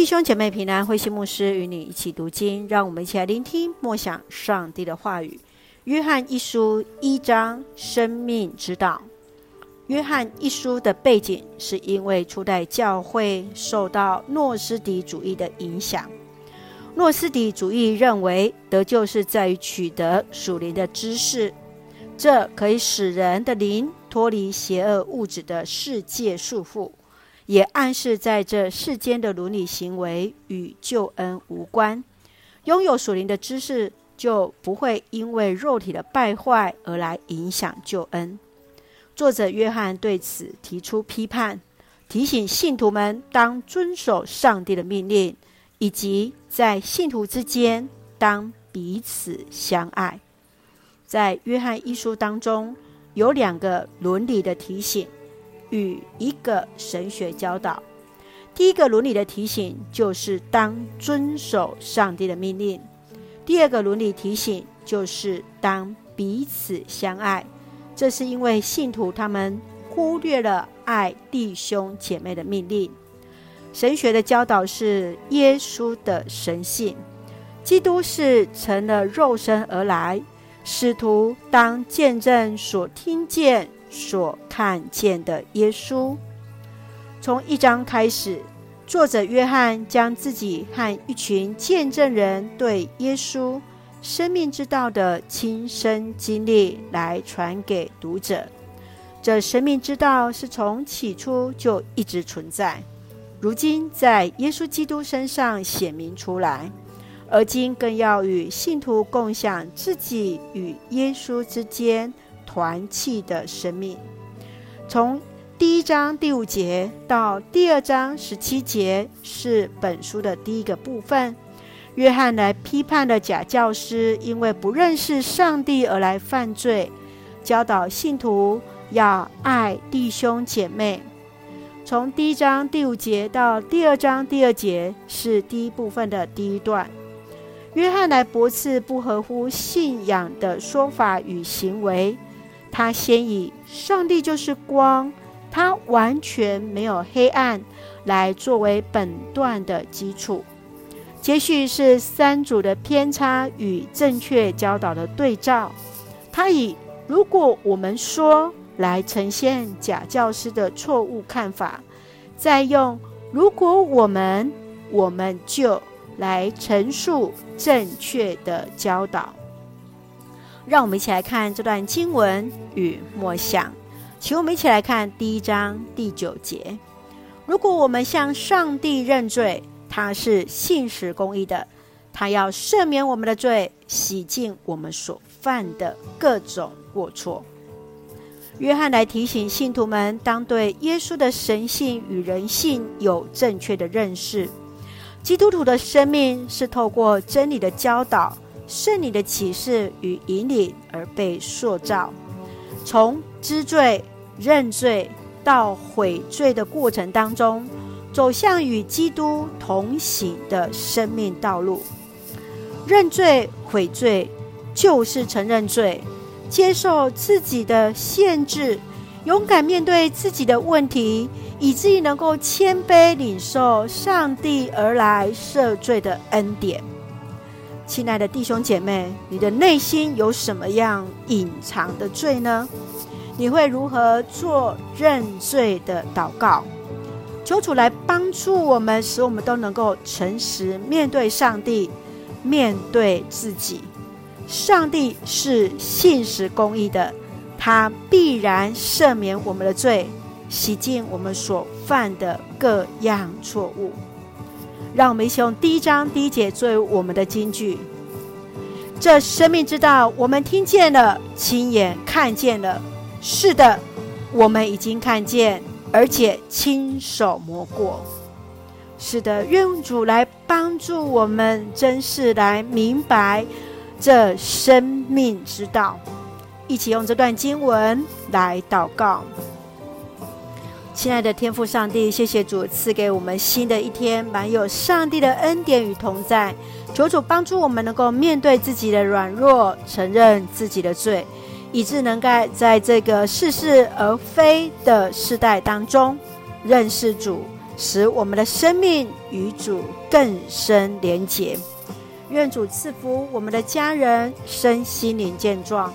弟兄姐妹平安，慧馨牧师与你一起读经，让我们一起来聆听默想上帝的话语。约翰一书一章，生命之道。约翰一书的背景是因为初代教会受到诺斯底主义的影响。诺斯底主义认为得救是在于取得属灵的知识，这可以使人的灵脱离邪恶物质的世界束缚。也暗示在这世间的伦理行为与救恩无关，拥有属灵的知识就不会因为肉体的败坏而来影响救恩。作者约翰对此提出批判，提醒信徒们当遵守上帝的命令，以及在信徒之间当彼此相爱。在约翰一书当中，有两个伦理的提醒。与一个神学教导，第一个伦理的提醒就是当遵守上帝的命令；第二个伦理提醒就是当彼此相爱。这是因为信徒他们忽略了爱弟兄姐妹的命令。神学的教导是耶稣的神性，基督是成了肉身而来，使徒当见证所听见。所看见的耶稣，从一章开始，作者约翰将自己和一群见证人对耶稣生命之道的亲身经历来传给读者。这生命之道是从起初就一直存在，如今在耶稣基督身上显明出来，而今更要与信徒共享自己与耶稣之间。团契的生命，从第一章第五节到第二章十七节是本书的第一个部分。约翰来批判了假教师，因为不认识上帝而来犯罪，教导信徒要爱弟兄姐妹。从第一章第五节到第二章第二节是第一部分的第一段。约翰来驳斥不合乎信仰的说法与行为。他先以上帝就是光，他完全没有黑暗，来作为本段的基础。接续是三组的偏差与正确教导的对照。他以“如果我们说”来呈现假教师的错误看法，再用“如果我们我们就”来陈述正确的教导。让我们一起来看这段经文与默想，请我们一起来看第一章第九节。如果我们向上帝认罪，他是信实公义的，他要赦免我们的罪，洗净我们所犯的各种过错。约翰来提醒信徒们，当对耶稣的神性与人性有正确的认识。基督徒的生命是透过真理的教导。圣灵的启示与引领而被塑造，从知罪、认罪到悔罪的过程当中，走向与基督同行的生命道路。认罪悔罪，就是承认罪，接受自己的限制，勇敢面对自己的问题，以至于能够谦卑领受上帝而来赦罪的恩典。亲爱的弟兄姐妹，你的内心有什么样隐藏的罪呢？你会如何做认罪的祷告？求主来帮助我们，使我们都能够诚实面对上帝，面对自己。上帝是信实公义的，他必然赦免我们的罪，洗净我们所犯的各样错误。让我们一起用第一章第一节作为我们的金句。这生命之道，我们听见了，亲眼看见了。是的，我们已经看见，而且亲手摸过。是的，愿主来帮助我们，真是来明白这生命之道。一起用这段经文来祷告。亲爱的天父上帝，谢谢主赐给我们新的一天，满有上帝的恩典与同在。求主帮助我们能够面对自己的软弱，承认自己的罪，以致能够在这个似是而非的世代当中认识主，使我们的生命与主更深连结。愿主赐福我们的家人身心灵健壮，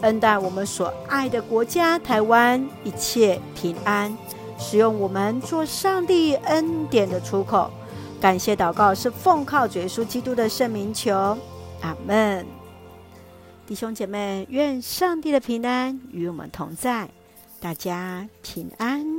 恩待我们所爱的国家台湾一切平安，使用我们做上帝恩典的出口。感谢祷告是奉靠主耶稣基督的圣名求，阿门。弟兄姐妹，愿上帝的平安与我们同在，大家平安。